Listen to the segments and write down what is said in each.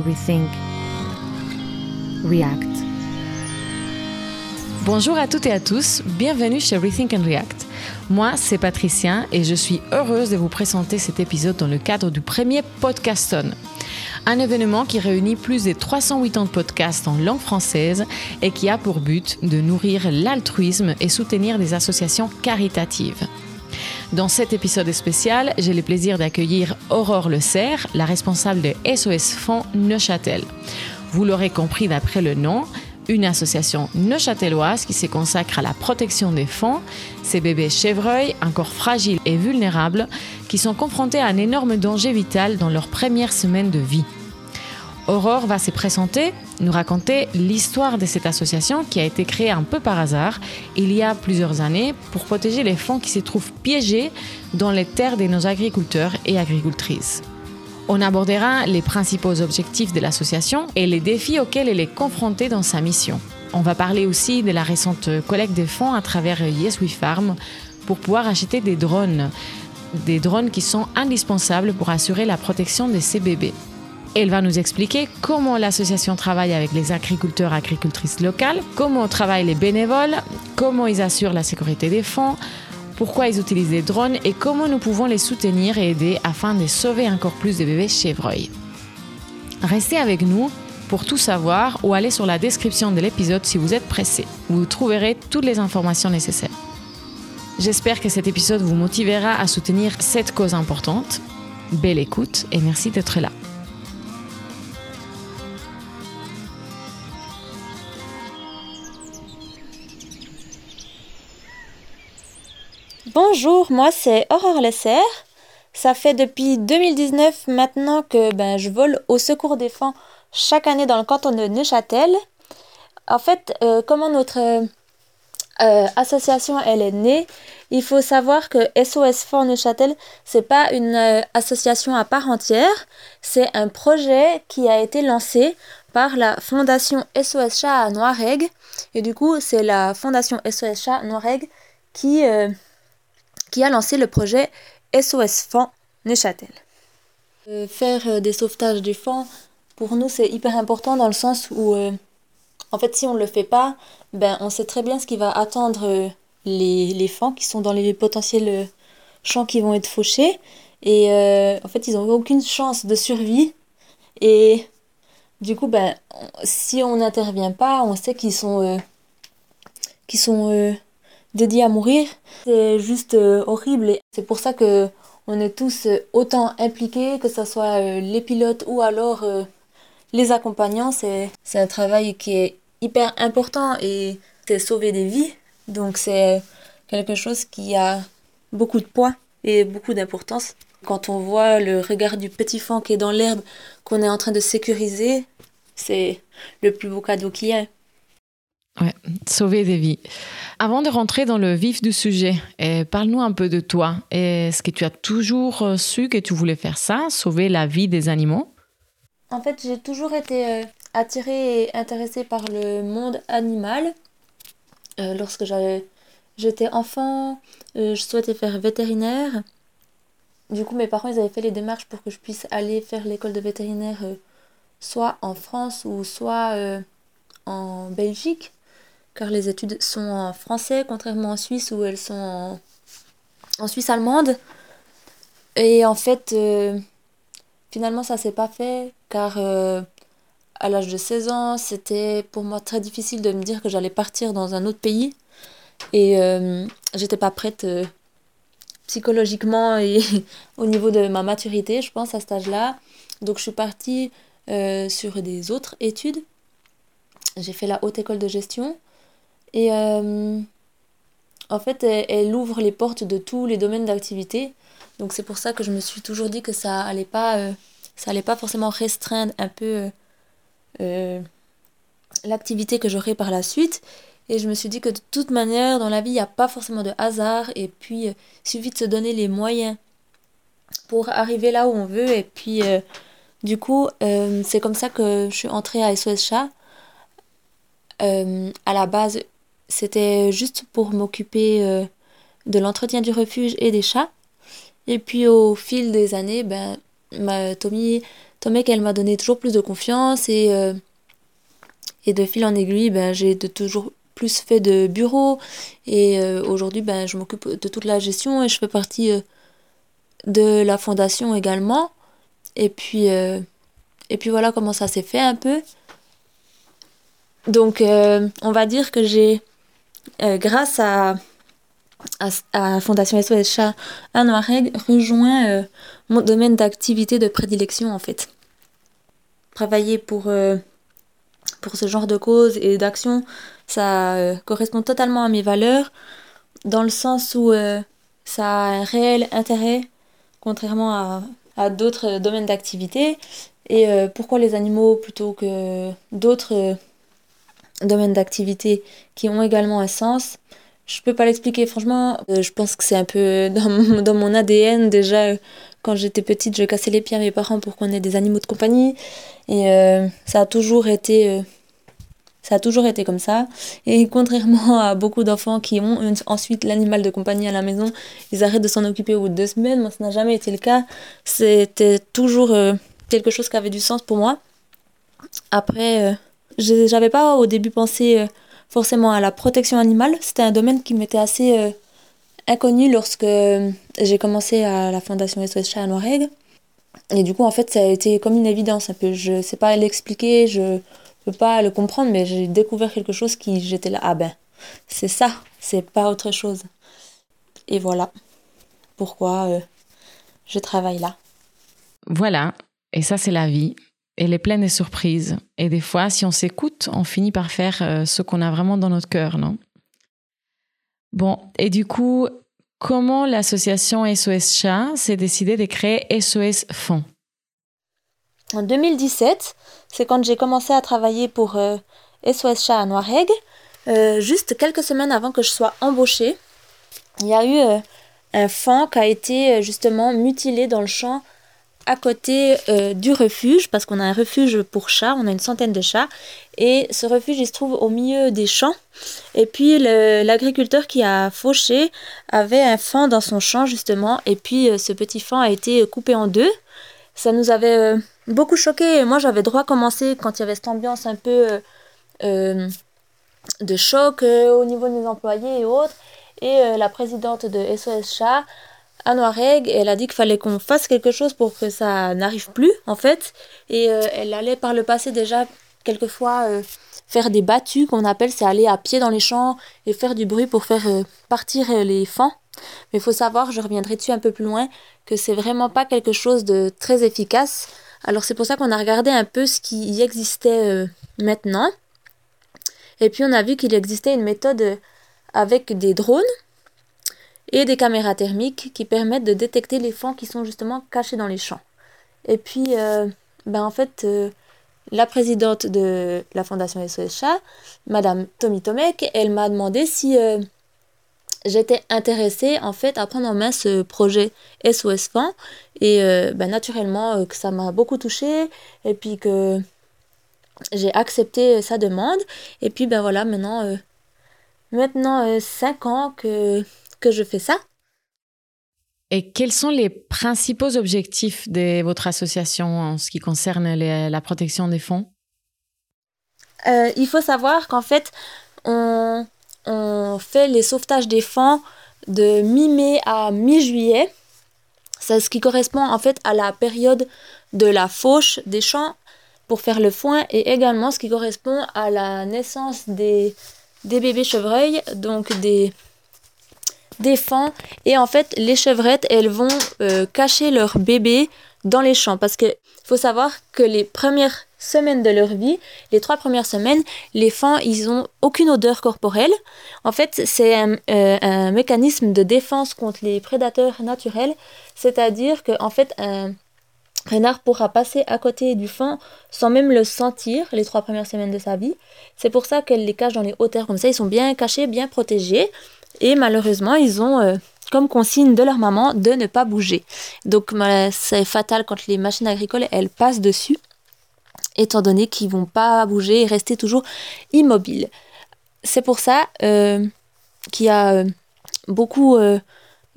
rethink, react. Bonjour à toutes et à tous, bienvenue chez Rethink and React. Moi, c'est Patricia et je suis heureuse de vous présenter cet épisode dans le cadre du premier Podcaston. Un événement qui réunit plus de 380 podcasts en langue française et qui a pour but de nourrir l'altruisme et soutenir des associations caritatives. Dans cet épisode spécial, j'ai le plaisir d'accueillir Aurore Le Serre, la responsable de SOS Fonds Neuchâtel. Vous l'aurez compris d'après le nom, une association neuchâteloise qui se consacre à la protection des fonds, ces bébés chevreuils encore fragiles et vulnérables qui sont confrontés à un énorme danger vital dans leurs premières semaines de vie. Aurore va se présenter, nous raconter l'histoire de cette association qui a été créée un peu par hasard il y a plusieurs années pour protéger les fonds qui se trouvent piégés dans les terres de nos agriculteurs et agricultrices. On abordera les principaux objectifs de l'association et les défis auxquels elle est confrontée dans sa mission. On va parler aussi de la récente collecte des fonds à travers Yes We Farm pour pouvoir acheter des drones, des drones qui sont indispensables pour assurer la protection de ces bébés. Elle va nous expliquer comment l'association travaille avec les agriculteurs et agricultrices locales, comment travaillent les bénévoles, comment ils assurent la sécurité des fonds, pourquoi ils utilisent des drones et comment nous pouvons les soutenir et aider afin de sauver encore plus de bébés chevreuils. Restez avec nous pour tout savoir ou allez sur la description de l'épisode si vous êtes pressé. Vous trouverez toutes les informations nécessaires. J'espère que cet épisode vous motivera à soutenir cette cause importante. Belle écoute et merci d'être là. Bonjour, moi c'est Aurore Lesser. Ça fait depuis 2019 maintenant que ben, je vole au secours des fonds chaque année dans le canton de Neuchâtel. En fait, euh, comment notre euh, association elle est née, il faut savoir que SOS Fonds Neuchâtel, c'est pas une euh, association à part entière, c'est un projet qui a été lancé par la fondation SOS Chat à Noirègue. Et du coup, c'est la fondation SOS Chat Noirègue qui qui a lancé le projet SOS Fonds Neuchâtel. Euh, faire euh, des sauvetages du fond, pour nous, c'est hyper important dans le sens où, euh, en fait, si on ne le fait pas, ben, on sait très bien ce qui va attendre les, les fonds qui sont dans les potentiels champs qui vont être fauchés. Et en fait, ils n'ont aucune chance de survie. Et du coup, ben, si on n'intervient pas, on sait qu'ils sont, qu'ils sont dédié à mourir. C'est juste euh, horrible et c'est pour ça que on est tous euh, autant impliqués, que ce soit euh, les pilotes ou alors les accompagnants. C'est, un travail qui est hyper important et c'est sauver des vies. Donc c'est quelque chose qui a beaucoup de poids et beaucoup d'importance. Quand on voit le regard du petit fan qui est dans l'herbe, qu'on est en train de sécuriser, c'est le plus beau cadeau qu'il y ait. Ouais, sauver des vies. Avant de rentrer dans le vif du sujet, eh, parle-nous un peu de toi. Est-ce que tu as toujours euh, su que tu voulais faire ça, sauver la vie des animaux? En fait, j'ai toujours été euh, attirée et intéressée par le monde animal. Euh, lorsque j'étais enfant, je souhaitais faire vétérinaire. Du coup, mes parents, ils avaient fait les démarches pour que je puisse aller faire l'école de vétérinaire soit en France ou soit en Belgique car les études sont en français, contrairement en Suisse où elles sont en, Suisse allemande. Et en fait, euh, finalement, ça s'est pas fait, car euh, à l'âge de 16 ans, c'était pour moi très difficile de me dire que j'allais partir dans un autre pays. Et euh, j'étais pas prête psychologiquement et au niveau de ma maturité, je pense, à cet âge-là. Donc je suis partie sur des autres études. J'ai fait la haute école de gestion. Et euh, en fait, elle, ouvre les portes de tous les domaines d'activité. Donc c'est pour ça que je me suis toujours dit que ça allait pas, euh, ça allait pas forcément restreindre un peu euh, l'activité que j'aurais par la suite. Et je me suis dit que de toute manière, dans la vie, il n'y a pas forcément de hasard. Et puis, il suffit de se donner les moyens pour arriver là où on veut. Et puis, du coup, c'est comme ça que je suis entrée à SOS Chat. à la base, c'était juste pour m'occuper euh, de l'entretien du refuge et des chats. Et puis au fil des années, ben, ma, Tommy Tomek, elle m'a donné toujours plus de confiance et, et de fil en aiguille, ben, j'ai de toujours plus fait de bureau et aujourd'hui, ben, je m'occupe de toute la gestion et je fais partie de la fondation également. Et puis, et puis voilà comment ça s'est fait un peu. Donc, on va dire que j'ai, grâce à à, Fondation SOS Chat Noiret rejoint euh, mon domaine d'activité de prédilection en fait. Travailler pour, euh, pour ce genre de cause et d'action, ça euh, correspond totalement à mes valeurs dans le sens où ça a un réel intérêt contrairement à, à d'autres domaines d'activité. Et pourquoi les animaux plutôt que d'autres domaines d'activité qui ont également un sens je peux pas l'expliquer, franchement. Euh, je pense que c'est un peu dans dans mon ADN déjà. Quand j'étais petite, je cassais les pieds à mes parents pour qu'on ait des animaux de compagnie. Et euh, ça a toujours été. Euh, ça a toujours été comme ça. Et contrairement à beaucoup d'enfants qui ont ensuite l'animal de compagnie à la maison, ils arrêtent de s'en occuper au bout de deux semaines. Moi, ça n'a jamais été le cas. C'était toujours quelque chose qui avait du sens pour moi. Après, j'avais pas au début pensé forcément à la protection animale. C'était un domaine qui m'était assez euh, inconnu lorsque euh, j'ai commencé à la Fondation SOS Chat à Noiregue. Et du coup, en fait, ça a été comme une évidence un peu. Je sais pas l'expliquer, je peux pas le comprendre, mais j'ai découvert quelque chose qui, j'étais là, ah ben, c'est ça, c'est pas autre chose. Et voilà pourquoi euh, je travaille là. Voilà, et ça c'est la vie elle est pleine de surprises. Et des fois, si on s'écoute, on finit par faire euh, ce qu'on a vraiment dans notre cœur, non? Bon, et du coup, comment l'association SOS Chat s'est décidée de créer SOS Fonds En 2017, c'est quand j'ai commencé à travailler pour SOS euh, Chat à Noiregue. Euh, juste quelques semaines avant que je sois embauchée, il y a eu un fan qui a été justement mutilé dans le champ à côté euh, du refuge, parce qu'on a un refuge pour chats, on a une centaine de chats, et ce refuge il se trouve au milieu des champs. Et puis l'agriculteur qui a fauché avait un fan dans son champ justement, et puis euh, ce petit fan a été coupé en deux. Ça nous avait euh, beaucoup choqué. Moi j'avais droit à commencer quand il y avait cette ambiance un peu de choc au niveau des employés et autres. Et la présidente de SOS Chat à Noiregue elle a dit qu'il fallait qu'on fasse quelque chose pour que ça n'arrive plus en fait. Et euh, elle allait par le passé déjà quelquefois euh, faire des battues qu'on appelle c'est aller à pied dans les champs et faire du bruit pour faire euh, partir les fans. Mais il faut savoir je reviendrai dessus un peu plus loin que c'est vraiment pas quelque chose de très efficace. Alors c'est pour ça qu'on a regardé un peu ce qui existait maintenant. Et puis on a vu qu'il existait une méthode avec des drones et des caméras thermiques qui permettent de détecter les fans qui sont justement cachés dans les champs. Et puis, euh, ben en fait, euh, la présidente de la fondation SOS Chat, Madame Tommy Tomek, elle m'a demandé si euh, j'étais intéressée en fait à prendre en main ce projet SOS Fan et ben, naturellement que ça m'a beaucoup touchée et puis que j'ai accepté sa demande et puis ben voilà maintenant maintenant 5 ans que que je fais ça. Et quels sont les principaux objectifs de votre association en ce qui concerne la protection des fonds? Euh, Il faut savoir qu'en fait, on, on, fait les sauvetages des fonds de mi-mai à mi-juillet. C'est ce qui correspond en fait à la période de la fauche des champs pour faire le foin et également ce qui correspond à la naissance des, des bébés chevreuils, donc des, fans. Et en fait, les chevrettes, elles vont euh, cacher leur bébé dans les champs. Parce qu'il faut savoir que les premières semaines de leur vie, les trois premières semaines, les fans, ils ont aucune odeur corporelle. En fait, c'est un, euh, mécanisme de défense contre les prédateurs naturels. C'est-à-dire qu'en fait, un renard pourra passer à côté du fan sans même le sentir les trois premières semaines de sa vie. C'est pour ça qu'elle les cache dans les hauteurs comme ça. Ils sont bien cachés, bien protégés. Et malheureusement, ils ont euh, comme consigne de leur maman de ne pas bouger. Donc c'est fatal quand les machines agricoles, elles passent dessus, étant donné qu'ils vont pas bouger et rester toujours immobiles. C'est pour ça euh, qu'il y a euh, beaucoup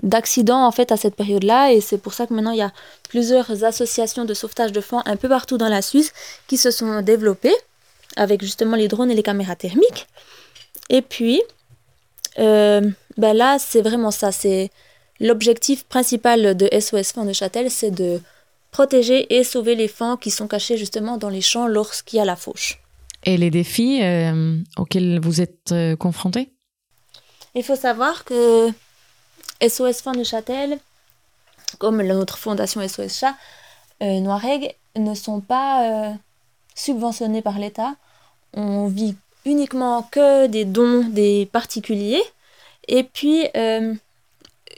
d'accidents en fait à cette période-là et c'est pour ça que maintenant il y a plusieurs associations de sauvetage de fonds un peu partout dans la Suisse qui se sont développées avec justement les drones et les caméras thermiques. Et puis euh, ben là c'est vraiment ça, c'est l'objectif principal de SOS Fonds de Châtel, c'est de protéger et sauver les fonds qui sont cachés justement dans les champs lorsqu'il y a la fauche. Et les défis euh, auxquels vous êtes euh, confrontés? Il faut savoir que SOS Fonds de Châtel, comme notre fondation SOS Chat, euh, Noireg, ne sont pas subventionnés par l'État. On vit uniquement que des dons des particuliers. Et puis, euh,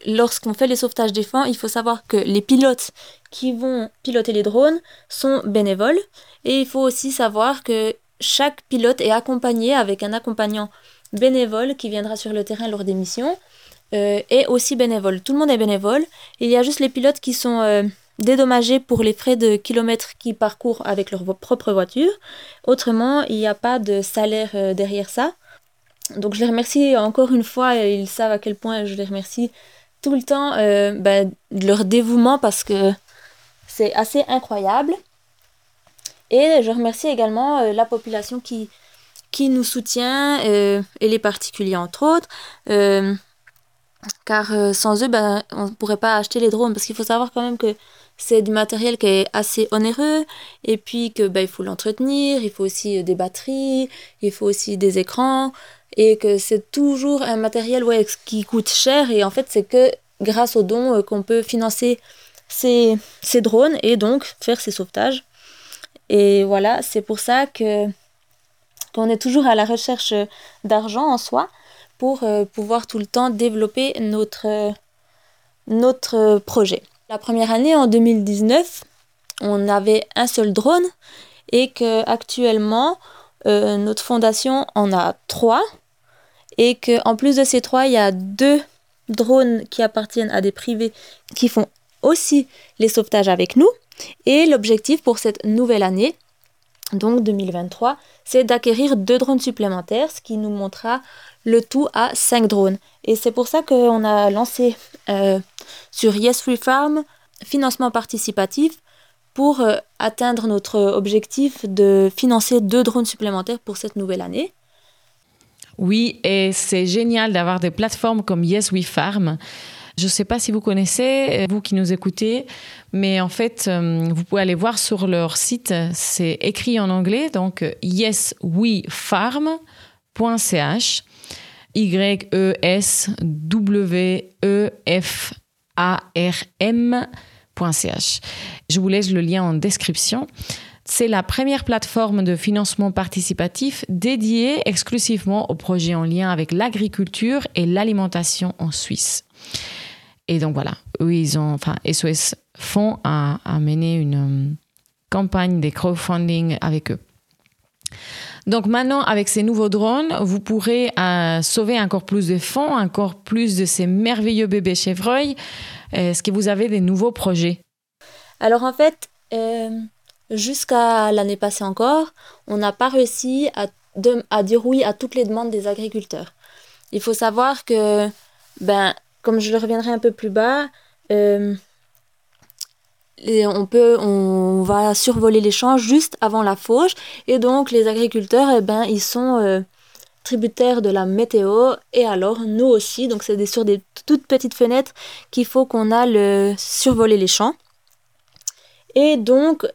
lorsqu'on fait les sauvetages des fonds, il faut savoir que les pilotes qui vont piloter les drones sont bénévoles. Et il faut aussi savoir que chaque pilote est accompagné avec un accompagnant bénévole qui viendra sur le terrain lors des missions euh, est aussi bénévole. Tout le monde est bénévole. Il y a juste les pilotes qui sont euh, dédommagés pour les frais de kilomètres qu'ils parcourent avec leur propre voiture. Autrement, il n'y a pas de salaire euh, derrière ça. Donc je les remercie encore une fois, et ils savent à quel point je les remercie tout le temps ben, de leur dévouement parce que c'est assez incroyable. Et je remercie également la population qui, qui nous soutient, et les particuliers entre autres car euh, sans eux, ben, on ne pourrait pas acheter les drones, parce qu'il faut savoir quand même que c'est du matériel qui est assez onéreux, et puis que ben, il faut l'entretenir, il faut aussi euh, des batteries, il faut aussi des écrans, et que c'est toujours un matériel ouais, qui coûte cher, et en fait c'est que grâce aux dons euh, qu'on peut financer ces, ces drones, et donc faire ces sauvetages. Et voilà, c'est pour ça que qu'on est toujours à la recherche d'argent en soi, pour euh, pouvoir tout le temps développer notre, euh, notre projet. La première année, en 2019, on avait un seul drone et que actuellement euh, notre fondation en a trois et que en plus de ces trois, il y a deux drones qui appartiennent à des privés qui font aussi les sauvetages avec nous. Et l'objectif pour cette nouvelle année, donc 2023, c'est d'acquérir deux drones supplémentaires, ce qui nous montrera le tout à 5 drones. Et c'est pour ça qu'on a lancé euh, sur Yes Free Farm financement participatif pour euh, atteindre notre objectif de financer deux drones supplémentaires pour cette nouvelle année. Oui, et c'est génial d'avoir des plateformes comme Yes We Farm. Je ne sais pas si vous connaissez, euh, vous qui nous écoutez, mais en fait, vous pouvez aller voir sur leur site, c'est écrit en anglais, donc yeswefarm.ch. Y-E-S-W-E-F-A-R-M.ch. Je vous laisse le lien en description. C'est la première plateforme de financement participatif dédiée exclusivement aux projets en lien avec l'agriculture et l'alimentation en Suisse. Et donc voilà, eux, ils ont, enfin, SOS Fonds a, mené une euh, campagne de crowdfunding avec eux. Donc maintenant, avec ces nouveaux drones, vous pourrez euh, sauver encore plus de fonds, encore plus de ces merveilleux bébés chevreuils. Est-ce que vous avez des nouveaux projets? Alors en fait, euh, jusqu'à l'année passée encore, on n'a pas réussi à, à, dire oui à toutes les demandes des agriculteurs. Il faut savoir que, ben, comme je reviendrai un peu plus bas, euh, on peut on va survoler les champs juste avant la fauche et donc les agriculteurs eh ben ils sont euh, tributaires de la météo. Et alors nous aussi donc c'est sur des toutes petites fenêtres qu'il faut qu'on aille survoler les champs. Et donc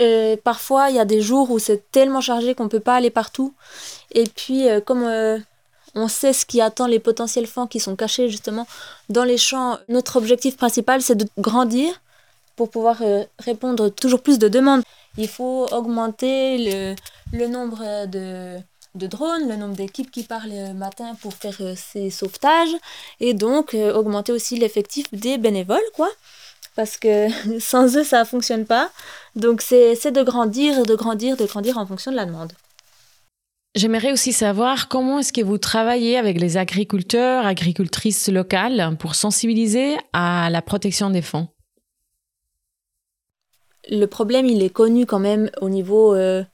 euh, parfois il y a des jours où c'est tellement chargé qu'on peut pas aller partout. Et puis euh, comme on sait ce qui attend les potentiels fans qui sont cachés justement dans les champs. Notre objectif principal, c'est de grandir pour pouvoir euh, répondre toujours plus de demandes. Il faut augmenter le, nombre de, drones, le nombre d'équipes qui partent le matin pour faire euh, ces sauvetages et donc euh, augmenter aussi l'effectif des bénévoles, quoi. Parce que sans eux, ça ne fonctionne pas. Donc c'est de grandir, de grandir, de grandir en fonction de la demande. J'aimerais aussi savoir comment est-ce que vous travaillez avec les agriculteurs, agricultrices locales pour sensibiliser à la protection des fonds le problème, il est connu quand même au niveau euh,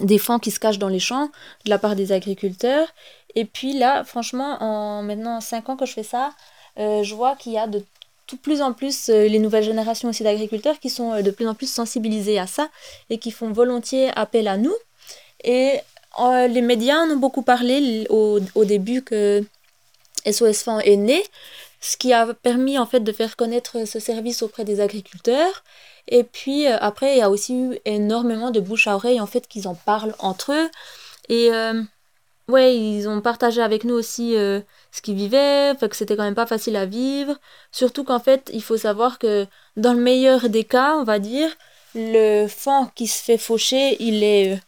des fonds qui se cachent dans les champs de la part des agriculteurs. Et puis là, franchement, en maintenant 5 ans que je fais ça, je vois qu'il y a de tout plus en plus les nouvelles générations aussi d'agriculteurs qui sont de plus en plus sensibilisés à ça et qui font volontiers appel à nous. Et les médias en ont beaucoup parlé au, au début que SOS Fan est né, ce qui a permis en fait de faire connaître ce service auprès des agriculteurs. Et puis euh, après, il y a aussi eu énormément de bouche à oreille en fait qu'ils en parlent entre eux. Et euh, ouais, ils ont partagé avec nous aussi euh, ce qu'ils vivaient, que c'était quand même pas facile à vivre. Surtout qu'en fait, il faut savoir que dans le meilleur des cas, on va dire, le fan qui se fait faucher, il est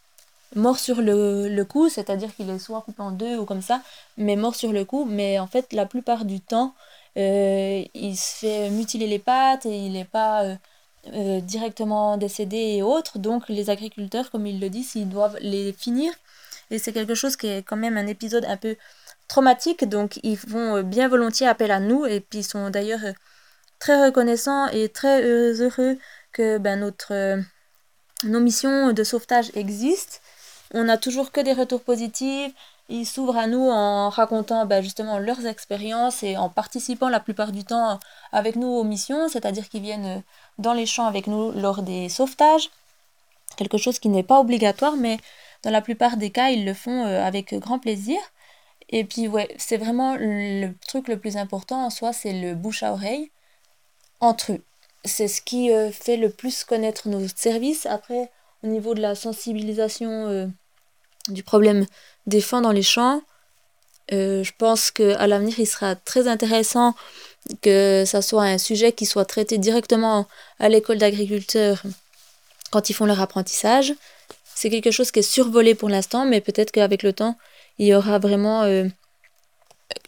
mort sur le, le coup, c'est-à-dire qu'il est soit coupé en deux ou comme ça, mais mort sur le coup. Mais en fait, la plupart du temps, euh, il se fait mutiler les pattes et il n'est pas euh, euh, directement décédé et autres. Donc les agriculteurs, comme ils le disent, ils doivent les finir. Et c'est quelque chose qui est quand même un épisode un peu traumatique. Donc ils font bien volontiers appel à nous et puis ils sont d'ailleurs très reconnaissants et très heureux que ben, notre, nos missions de sauvetage existent on n'a toujours que des retours positifs. Ils s'ouvrent à nous en racontant ben, justement leurs expériences et en participant la plupart du temps avec nous aux missions, c'est-à-dire qu'ils viennent dans les champs avec nous lors des sauvetages. Quelque chose qui n'est pas obligatoire, mais dans la plupart des cas, ils le font euh, avec grand plaisir. Et puis, ouais, c'est vraiment le truc le plus important en soi, c'est le bouche à oreille entre eux. C'est ce qui euh, fait le plus connaître nos services. Après, au niveau de la sensibilisation euh, du problème des fins dans les champs. Euh, je pense qu'à l'avenir, il sera très intéressant que ça soit un sujet qui soit traité directement à l'école d'agriculteurs quand ils font leur apprentissage. C'est quelque chose qui est survolé pour l'instant, mais peut-être qu'avec le temps, il y aura vraiment euh,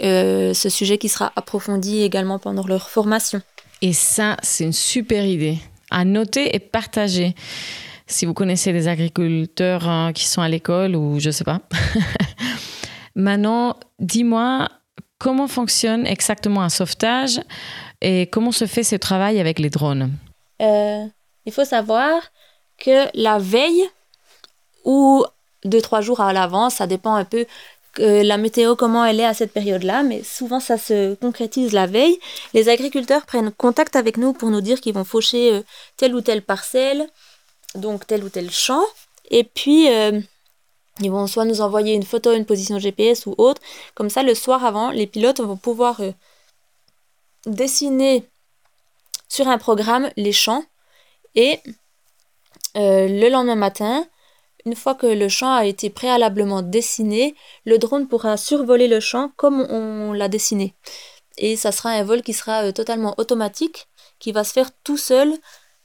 euh, ce sujet qui sera approfondi également pendant leur formation. Et ça, c'est une super idée à noter et partager si vous connaissez des agriculteurs hein, qui sont à l'école ou je sais pas. Maintenant, dis-moi comment fonctionne exactement un sauvetage et comment se fait ce travail avec les drones? Euh, il faut savoir que la veille ou deux trois jours à l'avance, ça dépend un peu que la météo comment elle est à cette période-là, mais souvent ça se concrétise la veille. Les agriculteurs prennent contact avec nous pour nous dire qu'ils vont faucher euh, telle ou telle parcelle, donc tel ou tel champ. Et puis, euh, ils vont soit nous envoyer une photo, une position GPS ou autre. Comme ça, le soir avant, les pilotes vont pouvoir euh, dessiner sur un programme les champs. Et euh, le lendemain matin, une fois que le champ a été préalablement dessiné, le drone pourra survoler le champ comme on l'a dessiné. Et ça sera un vol qui sera totalement automatique, qui va se faire tout seul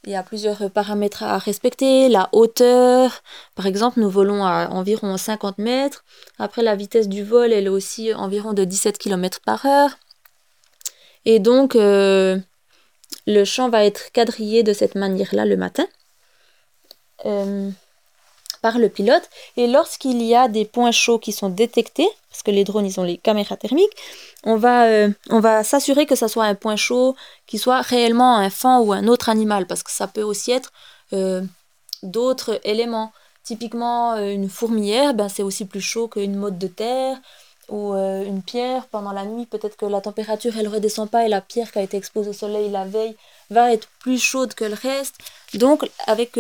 il y a plusieurs paramètres à respecter. La hauteur, par exemple, nous volons à environ 50 mètres. Après, la vitesse du vol, elle est aussi environ de 17 km par heure. Et donc, euh, le champ va être quadrillé de cette manière-là le matin. Euh, par le pilote. Et lorsqu'il y a des points chauds qui sont détectés, parce que les drones, ils ont les caméras thermiques, on va, euh, va s'assurer que ça soit un point chaud qui soit réellement un fan ou un autre animal, parce que ça peut aussi être euh, d'autres éléments. Typiquement, euh, une fourmilière, ben, c'est aussi plus chaud qu'une motte de terre ou une pierre pendant la nuit. Peut-être que la température, elle redescend pas et la pierre qui a été exposée au soleil la veille va être plus chaude que le reste. Donc, avec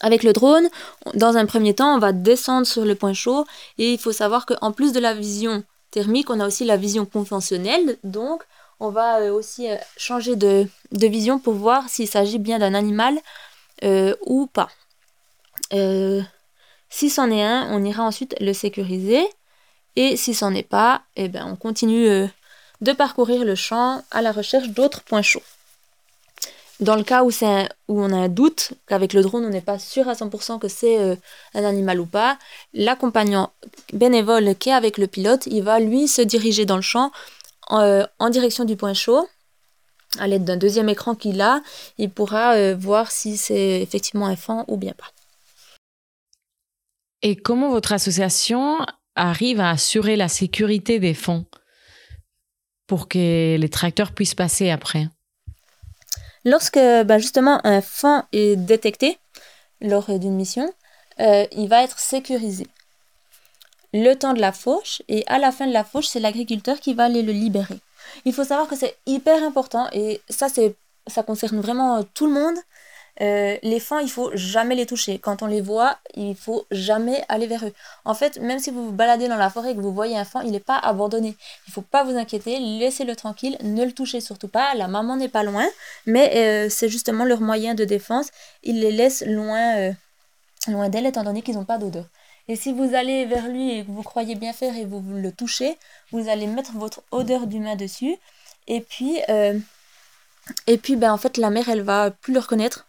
avec le drone, dans un premier temps, on va descendre sur le point chaud et il faut savoir qu'en plus de la vision thermique, on a aussi la vision conventionnelle. Donc, on va euh, aussi euh, changer de, vision pour voir s'il s'agit bien d'un animal euh, ou pas. si c'en est un, on ira ensuite le sécuriser. Et si c'en est pas, eh ben, on continue de parcourir le champ à la recherche d'autres points chauds. Dans le cas où, où on a un doute, qu'avec le drone on n'est pas sûr à 100% que c'est euh, un animal ou pas, l'accompagnant bénévole qui est avec le pilote, il va lui se diriger dans le champ euh, en direction du point chaud. À l'aide d'un deuxième écran qu'il a, il pourra euh, voir si c'est effectivement un fan ou bien pas. Et comment votre association arrive à assurer la sécurité des fonds pour que les tracteurs puissent passer après? Lorsque bah, justement un fan est détecté lors d'une mission, euh, il va être sécurisé. Le temps de la fauche et à la fin de la fauche, c'est l'agriculteur qui va aller le libérer. Il faut savoir que c'est hyper important et ça, ça concerne vraiment tout le monde. Euh, les fans, il faut jamais les toucher. Quand on les voit, il faut jamais aller vers eux. En fait, même si vous vous baladez dans la forêt et que vous voyez un fan, il n'est pas abandonné. Il faut pas vous inquiéter, laissez-le tranquille, ne le touchez surtout pas. La maman n'est pas loin, mais euh, c'est justement leur moyen de défense. Ils les laissent loin, euh, loin d'elle, étant donné qu'ils n'ont pas d'odeur. Et si vous allez vers lui et que vous croyez bien faire et vous le touchez, vous allez mettre votre odeur d'humain dessus. Et puis, et puis ben, en fait, la mère, elle va plus le reconnaître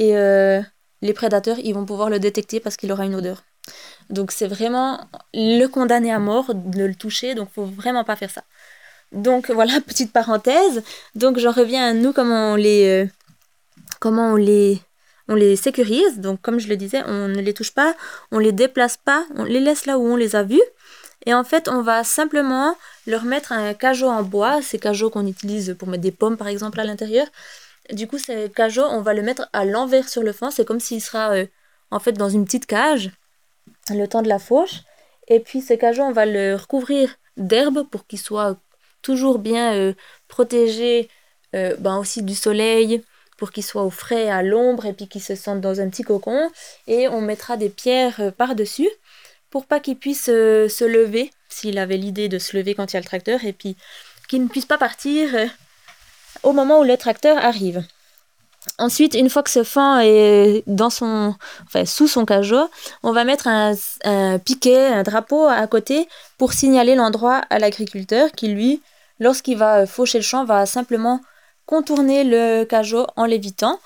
et euh, les prédateurs, ils vont pouvoir le détecter parce qu'il aura une odeur. Donc c'est vraiment le condamner à mort de le toucher, donc faut vraiment pas faire ça. Donc voilà, petite parenthèse. Donc j'en reviens à nous comment on les euh, comment on les on les sécurise. Donc comme je le disais, on ne les touche pas, on les déplace pas, on les laisse là où on les a vus. Et en fait, on va simplement leur mettre un cajot en bois, ces cajots qu'on utilise pour mettre des pommes par exemple à l'intérieur. Du coup, ce cajot, on va le mettre à l'envers sur le fond. C'est comme s'il sera euh, en fait dans une petite cage le temps de la fauche. Et puis ce cajot, on va le recouvrir d'herbe pour qu'il soit toujours bien euh, protégé euh, ben aussi du soleil, pour qu'il soit au frais, à l'ombre, et puis qu'il se sente dans un petit cocon. Et on mettra des pierres par-dessus pour pas qu'il puisse se lever, s'il avait l'idée de se lever quand il y a le tracteur, et puis qu'il ne puisse pas partir au moment où le tracteur arrive. Ensuite, une fois que ce fan est dans son, enfin, sous son cajot, on va mettre un, piquet, un drapeau à côté pour signaler l'endroit à l'agriculteur qui, lui, lorsqu'il va faucher le champ, va simplement contourner le cajot en l'évitant.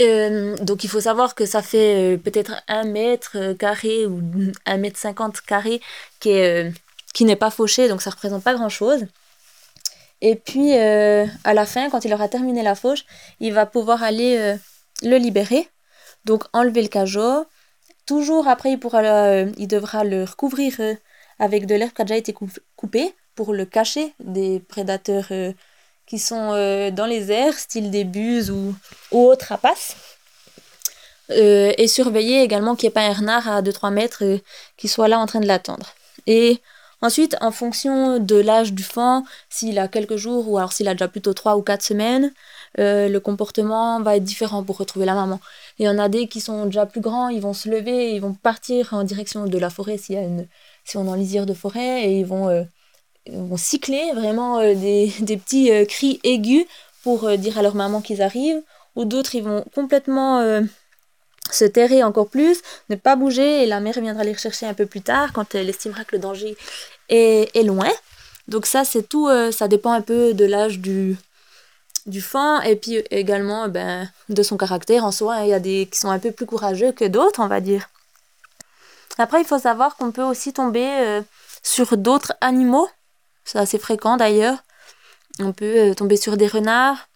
Euh, donc il faut savoir que ça fait euh, peut-être un mètre carré ou un mètre cinquante carré qui, euh, qui n'est pas fauché, donc ça représente pas grand-chose. Et puis, euh, à la fin, quand il aura terminé la fauche, il va pouvoir aller euh, le libérer. Donc, enlever le cajot. Toujours après, il, pourra, euh, il devra le recouvrir avec de l'herbe qui a déjà été coupée pour le cacher des prédateurs qui sont dans les airs, style des buses ou, autres rapaces. et surveiller également qu'il n'y ait pas un renard à 2-3 mètres qui soit là en train de l'attendre. Et Ensuite, en fonction de l'âge du fan, s'il a quelques jours ou alors s'il a déjà plutôt 3 ou 4 semaines, euh, le comportement va être différent pour retrouver la maman. Il y en a des qui sont déjà plus grands, ils vont se lever, ils vont partir en direction de la forêt s'il y a une, si on est en lisière de forêt et ils vont, euh, vont cycler vraiment euh, des, des, petits cris aigus pour dire à leur maman qu'ils arrivent. Ou d'autres, ils vont complètement se terrer encore plus, ne pas bouger et la mère viendra les rechercher un peu plus tard quand elle estimera que le danger est, est loin. Donc ça c'est tout, euh, ça dépend un peu de l'âge du, du et puis également ben, de son caractère en soi. Il y a des qui sont un peu plus courageux que d'autres on va dire. Après il faut savoir qu'on peut aussi tomber euh, sur d'autres animaux, c'est assez fréquent d'ailleurs. On peut euh, tomber sur des renards,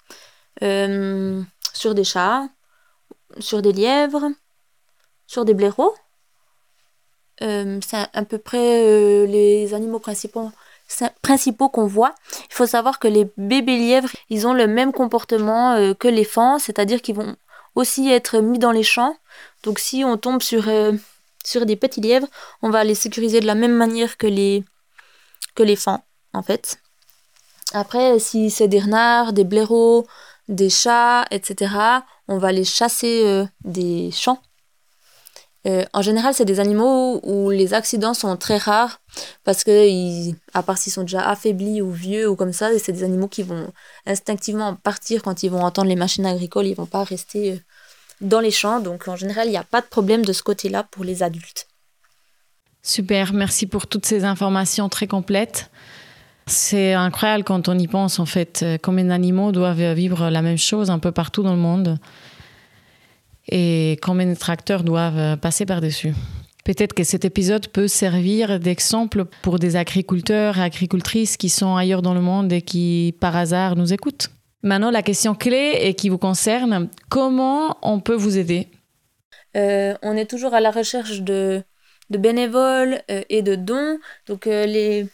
sur des chats, sur des lièvres, sur des blaireaux. Euh, c'est à peu près euh, les animaux principaux, principaux qu'on voit. Il faut savoir que les bébés lièvres, ils ont le même comportement euh, que les fans, c'est-à-dire qu'ils vont aussi être mis dans les champs. Donc si on tombe sur, sur des petits lièvres, on va les sécuriser de la même manière que les, que les fans, en fait. Après, si c'est des renards, des blaireaux, des chats, etc., on va les chasser euh, des champs. Euh, en général, c'est des animaux où les accidents sont très rares parce que, à part s'ils sont déjà affaiblis ou vieux ou comme ça, c'est des animaux qui vont instinctivement partir quand ils vont entendre les machines agricoles, ils vont pas rester euh, dans les champs. Donc, en général, il n'y a pas de problème de ce côté-là pour les adultes. Super, merci pour toutes ces informations très complètes. C'est incroyable quand on y pense, en fait, combien d'animaux doivent vivre la même chose un peu partout dans le monde et combien de tracteurs doivent passer par-dessus. Peut-être que cet épisode peut servir d'exemple pour des agriculteurs et agricultrices qui sont ailleurs dans le monde et qui, par hasard, nous écoutent. Maintenant, la question clé et qui vous concerne, comment on peut vous aider? Euh, On est toujours à la recherche de, bénévoles euh, et de dons. Donc, euh, les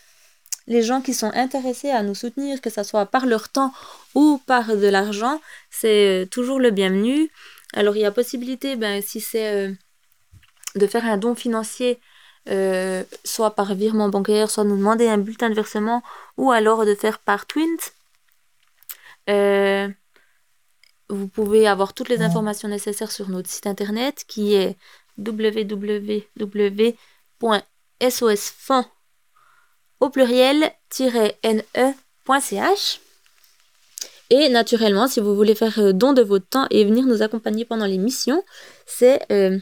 les gens qui sont intéressés à nous soutenir, que ce soit par leur temps ou par de l'argent, c'est euh, toujours le bienvenu. Alors il y a possibilité, ben, si c'est euh, de faire un don financier, euh, soit par virement bancaire, soit nous demander un bulletin de versement, ou alors de faire par Twint. Euh, vous pouvez avoir toutes les informations nécessaires sur notre site internet qui est www.sosfond au pluriel-ne.ch. Et naturellement, si vous voulez faire euh, don de votre temps et venir nous accompagner pendant les missions, c'est euh,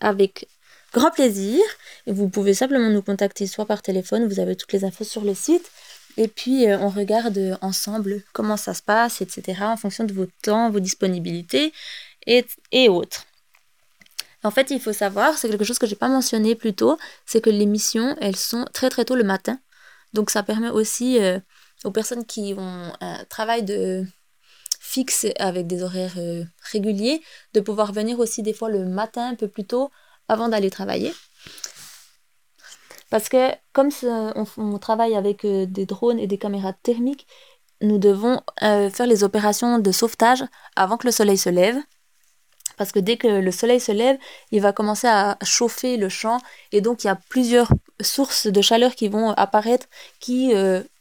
avec grand plaisir. Vous pouvez simplement nous contacter soit par téléphone, vous avez toutes les infos sur le site. Et puis euh, on regarde ensemble comment ça se passe, etc. en fonction de votre temps, vos disponibilités et, et autres. En fait, il faut savoir, c'est quelque chose que je n'ai pas mentionné plus tôt, c'est que les missions, elles sont très très tôt le matin. Donc ça permet aussi aux personnes qui ont un travail de fixe avec des horaires euh, réguliers, de pouvoir venir aussi des fois le matin un peu plus tôt avant d'aller travailler. Parce que comme on, travaille avec euh, des drones et des caméras thermiques, nous devons euh, faire les opérations de sauvetage avant que le soleil se lève. Parce que dès que le soleil se lève, il va commencer à chauffer le champ et donc il y a plusieurs sources de chaleur qui vont apparaître qui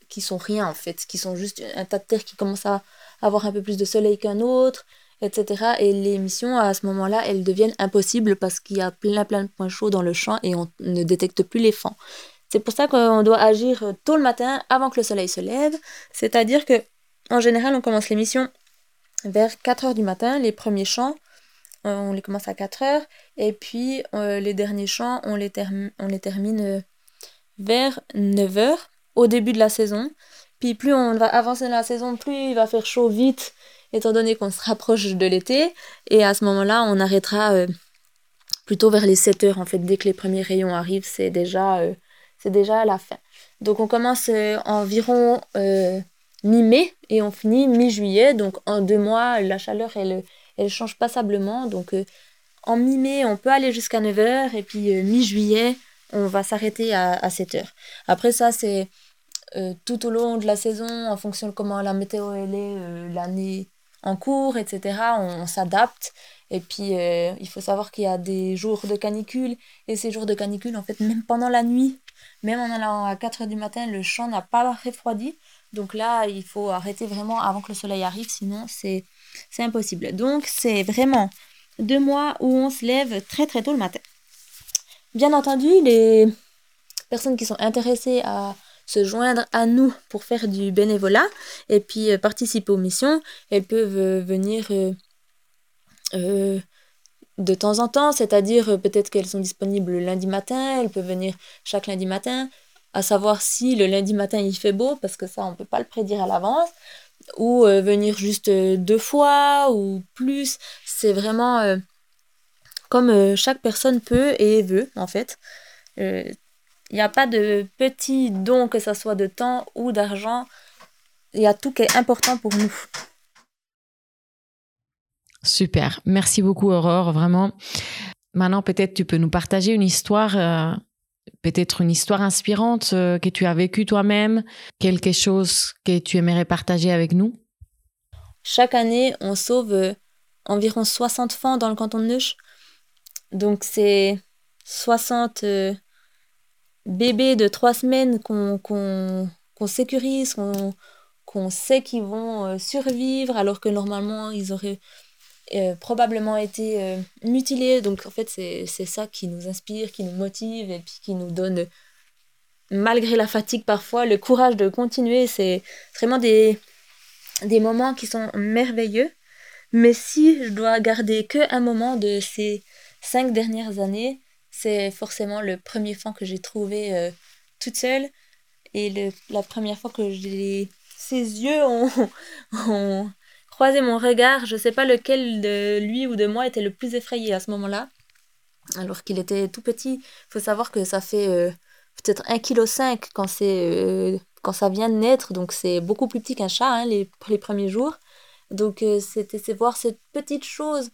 qui sont rien en fait, qui sont juste un tas de terre qui commence à avoir un peu plus de soleil qu'un autre, etc. Et les missions à ce moment-là, elles deviennent impossibles parce qu'il y a plein plein de points chauds dans le champ et on ne détecte plus les fans. C'est pour ça qu'on doit agir tôt le matin avant que le soleil se lève, c'est-à-dire que en général on commence les missions vers 4 heures du matin, les premiers champs, euh, on les commence à 4 heures, et puis euh, les derniers champs, on les, on les termine euh, vers 9 heures au début de la saison. Puis plus on va avancer dans la saison, plus il va faire chaud vite, étant donné qu'on se rapproche de l'été. Et à ce moment-là, on arrêtera euh, plutôt vers les 7 heures. En fait, dès que les premiers rayons arrivent, c'est déjà, euh, déjà la fin. Donc on commence euh, environ mi-mai et on finit mi-juillet. Donc en deux mois, la chaleur, elle, elle change passablement. Donc en mi-mai, on peut aller jusqu'à 9 heures. Et puis mi-juillet, on va s'arrêter à, à 7 heures. Après ça, c'est euh, tout au long de la saison, en fonction de comment la météo est euh, l'année en cours, etc., on, s'adapte. Et puis, euh, il faut savoir qu'il y a des jours de canicule. Et ces jours de canicule, en fait, même pendant la nuit, même en allant à 4 h du matin, le champ n'a pas refroidi. Donc là, il faut arrêter vraiment avant que le soleil arrive, sinon c'est impossible. Donc, c'est vraiment deux mois où on se lève très très tôt le matin. Bien entendu, les personnes qui sont intéressées à se joindre à nous pour faire du bénévolat et puis euh, participer aux missions. Elles peuvent euh, venir euh, de temps en temps, c'est-à-dire peut-être qu'elles sont disponibles le lundi matin, elles peuvent venir chaque lundi matin, à savoir si le lundi matin il fait beau, parce que ça on ne peut pas le prédire à l'avance, ou venir juste deux fois ou plus. C'est vraiment comme chaque personne peut et veut en fait. Il n'y a pas de petits dons, que ce soit de temps ou d'argent. Il y a tout qui est important pour nous. Super. Merci beaucoup, Aurore. Vraiment. Maintenant, peut-être tu peux nous partager une histoire, euh, peut-être une histoire inspirante euh, que tu as vécue toi-même, quelque chose que tu aimerais partager avec nous? Chaque année, on sauve euh, environ 60 fans dans le canton de Neuch. Donc, c'est 60 bébés de trois semaines qu'on sécurise, qu'on sait qu'ils vont euh, survivre alors que normalement ils auraient euh, probablement été euh. Donc en fait c'est ça qui nous inspire, qui nous motive et puis qui nous donne, malgré la fatigue parfois, le courage de continuer. C'est vraiment des, des moments qui sont merveilleux. Mais si je dois garder que un moment de ces cinq dernières années, c'est forcément le premier fan que j'ai trouvé euh, toute seule. Et le, la première fois que j'ai ses yeux ont, croisé mon regard, je sais pas lequel de lui ou de moi était le plus effrayé à ce moment-là. Alors qu'il était tout petit. Il faut savoir que ça fait euh, peut-être 1,5 kg quand, euh, quand ça vient de naître. Donc c'est beaucoup plus petit qu'un chat hein, les, les premiers jours. Donc c'était c'est voir cette petite chose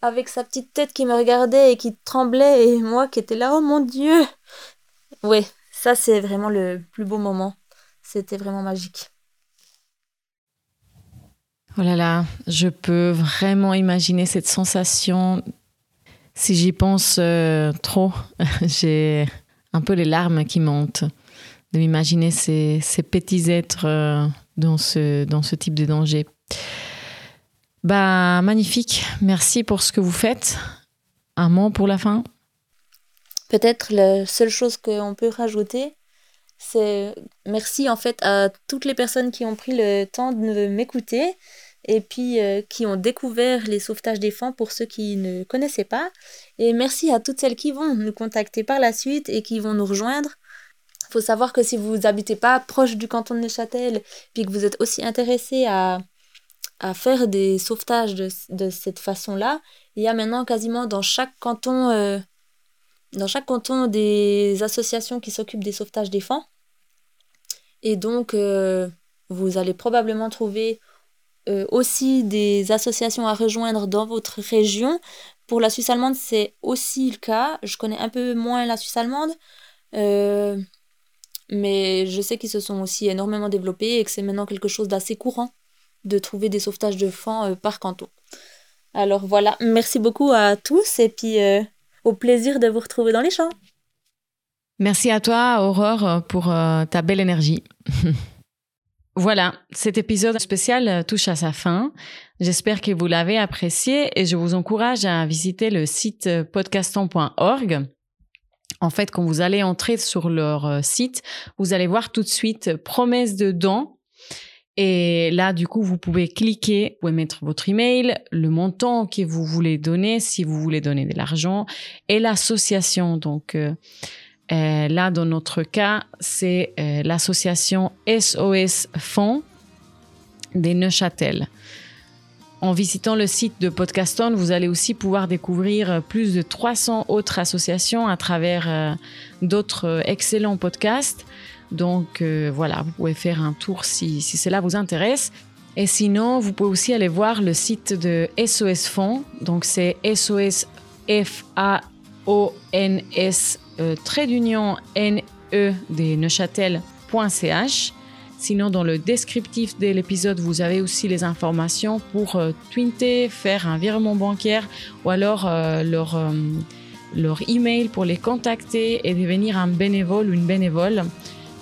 avec sa petite tête qui me regardait et qui tremblait et moi qui étais là, oh mon Dieu Ouais, ça c'est vraiment le plus beau moment. C'était vraiment magique. Oh là là, je peux vraiment imaginer cette sensation. Si j'y pense euh, trop, j'ai un peu les larmes qui montent de m'imaginer ces, petits êtres euh, dans, ce, dans ce type de danger. Bah, magnifique. Merci pour ce que vous faites. Un mot pour la fin? Peut-être la seule chose qu'on peut rajouter, c'est merci en fait à toutes les personnes qui ont pris le temps de m'écouter et puis euh, qui ont découvert les sauvetages des fonds pour ceux qui ne connaissaient pas. Et merci à toutes celles qui vont nous contacter par la suite et qui vont nous rejoindre il faut savoir que si vous n'habitez pas proche du canton de Neuchâtel, puis que vous êtes aussi intéressé à, faire des sauvetages de, cette façon-là, il y a maintenant quasiment dans chaque canton, euh, dans chaque canton des associations qui s'occupent des sauvetages des fonds. Et donc, euh, vous allez probablement trouver euh, aussi des associations à rejoindre dans votre région. Pour la Suisse allemande, c'est aussi le cas. Je connais un peu moins la Suisse allemande. Mais je sais qu'ils se sont aussi énormément développés et que c'est maintenant quelque chose d'assez courant de trouver des sauvetages de fonds euh, par canton. Alors voilà, merci beaucoup à tous et puis euh, au plaisir de vous retrouver dans les champs. Merci à toi, Aurore, pour euh, ta belle énergie. voilà, cet épisode spécial touche à sa fin. J'espère que vous l'avez apprécié et je vous encourage à visiter le site podcaston.org en fait, quand vous allez entrer sur leur euh, site, vous allez voir tout de suite promesse de dons. Et là, du coup, vous pouvez cliquer, vous pouvez mettre votre email, le montant que vous voulez donner, si vous voulez donner de l'argent, et l'association. Donc, euh, euh, là, dans notre cas, c'est l'association SOS Fonds des Neuchâtel. En visitant le site de Podcaston, vous allez aussi pouvoir découvrir plus de 300 autres associations à travers euh, d'autres euh, excellents podcasts. Donc euh, voilà, vous pouvez faire un tour si, cela vous intéresse. Et sinon, vous pouvez aussi aller voir le site de SOS Fonds. Donc c'est SOS F A O N S trait d'union N E des Neuchâtel.ch. Sinon, dans le descriptif de l'épisode, vous avez aussi les informations pour euh, twinter, faire un virement bancaire ou alors euh, leur, euh, leur email pour les contacter et devenir un bénévole ou une bénévole.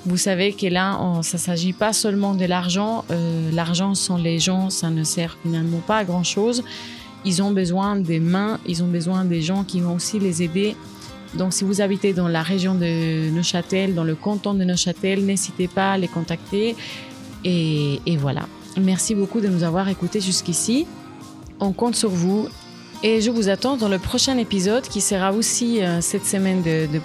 Vous savez que là, ça ne s'agit pas seulement de l'argent. l'argent sans les gens, ça ne sert finalement pas à grand-chose. Ils ont besoin des mains, ils ont besoin des gens qui vont aussi les aider donc, si vous habitez dans la région de Neuchâtel, dans le canton de Neuchâtel, n'hésitez pas à les contacter. Et, voilà. Merci beaucoup de nous avoir écoutés jusqu'ici. On compte sur vous. Et je vous attends dans le prochain épisode qui sera aussi euh, cette semaine de, de.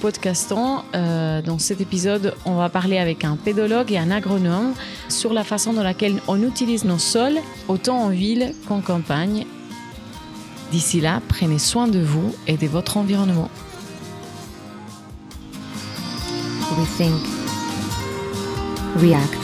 Euh, dans cet épisode, on va parler avec un pédologue et un agronome sur la façon dans laquelle on utilise nos sols, autant en ville qu'en campagne. D'ici là, prenez soin de vous et de votre environnement. react.